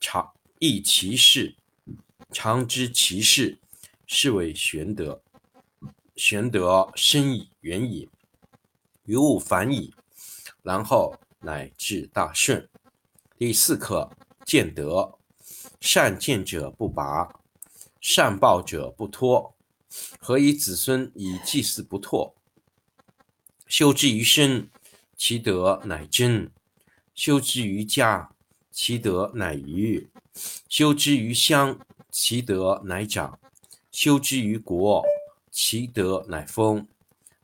常易其事，常知其事，是谓玄德。玄德深矣，远矣，于物反矣，然后乃至大顺。第四课见德，善见者不拔，善报者不脱。何以子孙以祭祀不拓？修之于身，其德乃真；修之于家。其德乃余，修之于乡；其德乃长，修之于国；其德乃丰，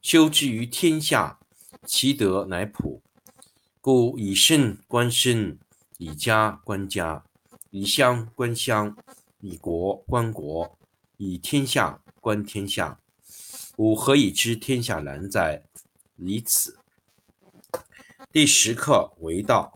修之于天下；其德乃普。故以身观身，以家观家，以乡观乡，以国观国，以天下观天下。吾何以知天下然哉？以此。第十课为道。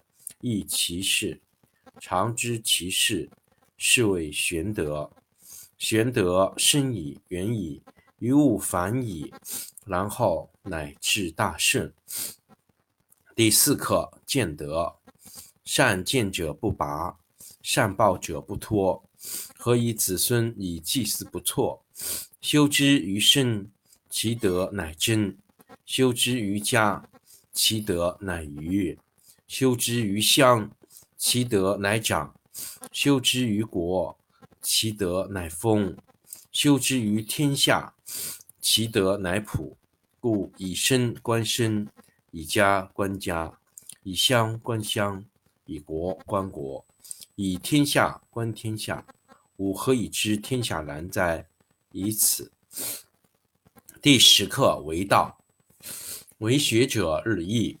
亦其事，常知其事，是谓玄德。玄德深矣，远矣，于物反矣，然后乃至大顺。第四课见德，善见者不拔，善报者不脱。何以子孙以祭祀不辍？修之于身，其德乃真；修之于家，其德乃余。修之于乡，其德乃长；修之于国，其德乃丰；修之于天下，其德乃普。故以身观身，以家观家，以乡观乡，以国观国，以天下观天下。吾何以知天下然哉？以此。第十课为道，为学者日益。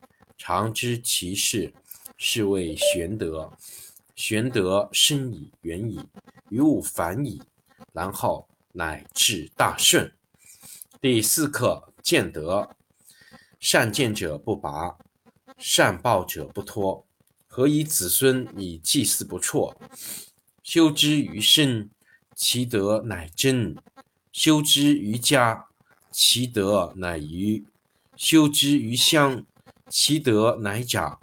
常知其事，是谓玄德。玄德深矣，远矣，于物反矣，然后乃至大顺。第四课，见德。善见者不拔，善报者不脱。何以子孙以祭祀不辍？修之于身，其德乃真；修之于家，其德乃余；修之于乡，其德乃长；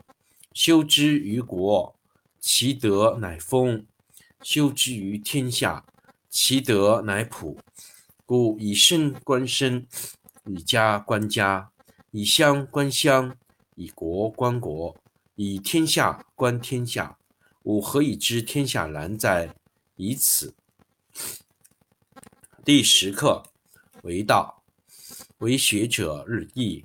修之于国，其德乃丰；修之于天下，其德乃普。故以身观身，以家观家。以乡观乡，以国观国，以天下观天下。吾何以知天下然哉？以此。第十课：为道，为学者日益，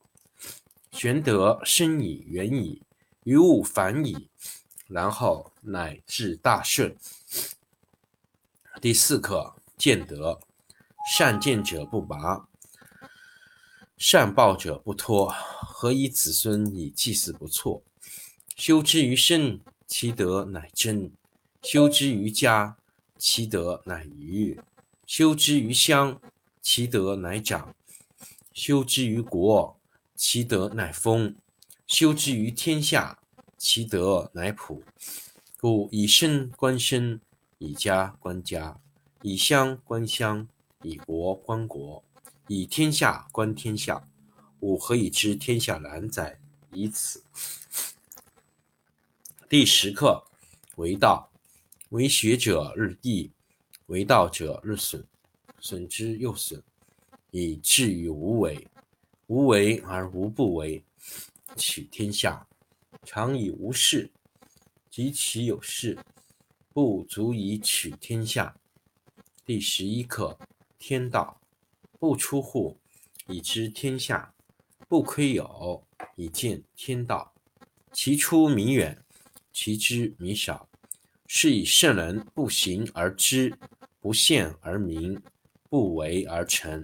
玄德深矣，远矣，于物反矣，然后乃至大顺。第四课：见德。善见者不拔，善报者不脱。何以子孙以祭祀不辍？修之于身，其德乃真；修之于家，其德乃余；修之于乡，其德乃长；修之于国，其德乃丰；修之于天下，其德乃普。故以身观身，以家观家，以乡观乡，以国观国，以天下观天下。吾何以知天下然哉？以此。第十课：为道，为学者日益，为道者日损，损之又损，以至于无为。无为而无不为。取天下常以无事，及其有事，不足以取天下。第十一课：天道不出户，以知天下。不窥有，以见天道。其出弥远，其知弥少。是以圣人不行而知，不见而明，不为而成。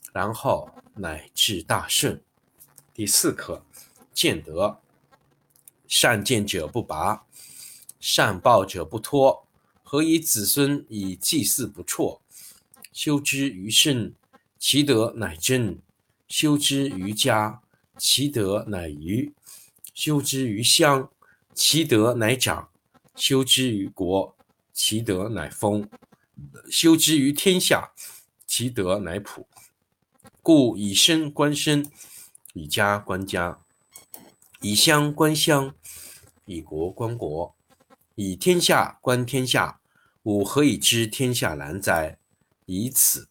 然后乃至大顺。第四课：见德。善见者不拔，善报者不脱。何以子孙以祭祀不辍？修之于身。其德乃真，修之于家；其德乃余，修之于乡；其德乃长，修之于国；其德乃丰，修之于天下；其德乃普。故以身观身，以家观家，以乡观乡，以国观国，以天下观天下。吾何以知天下然哉？以此。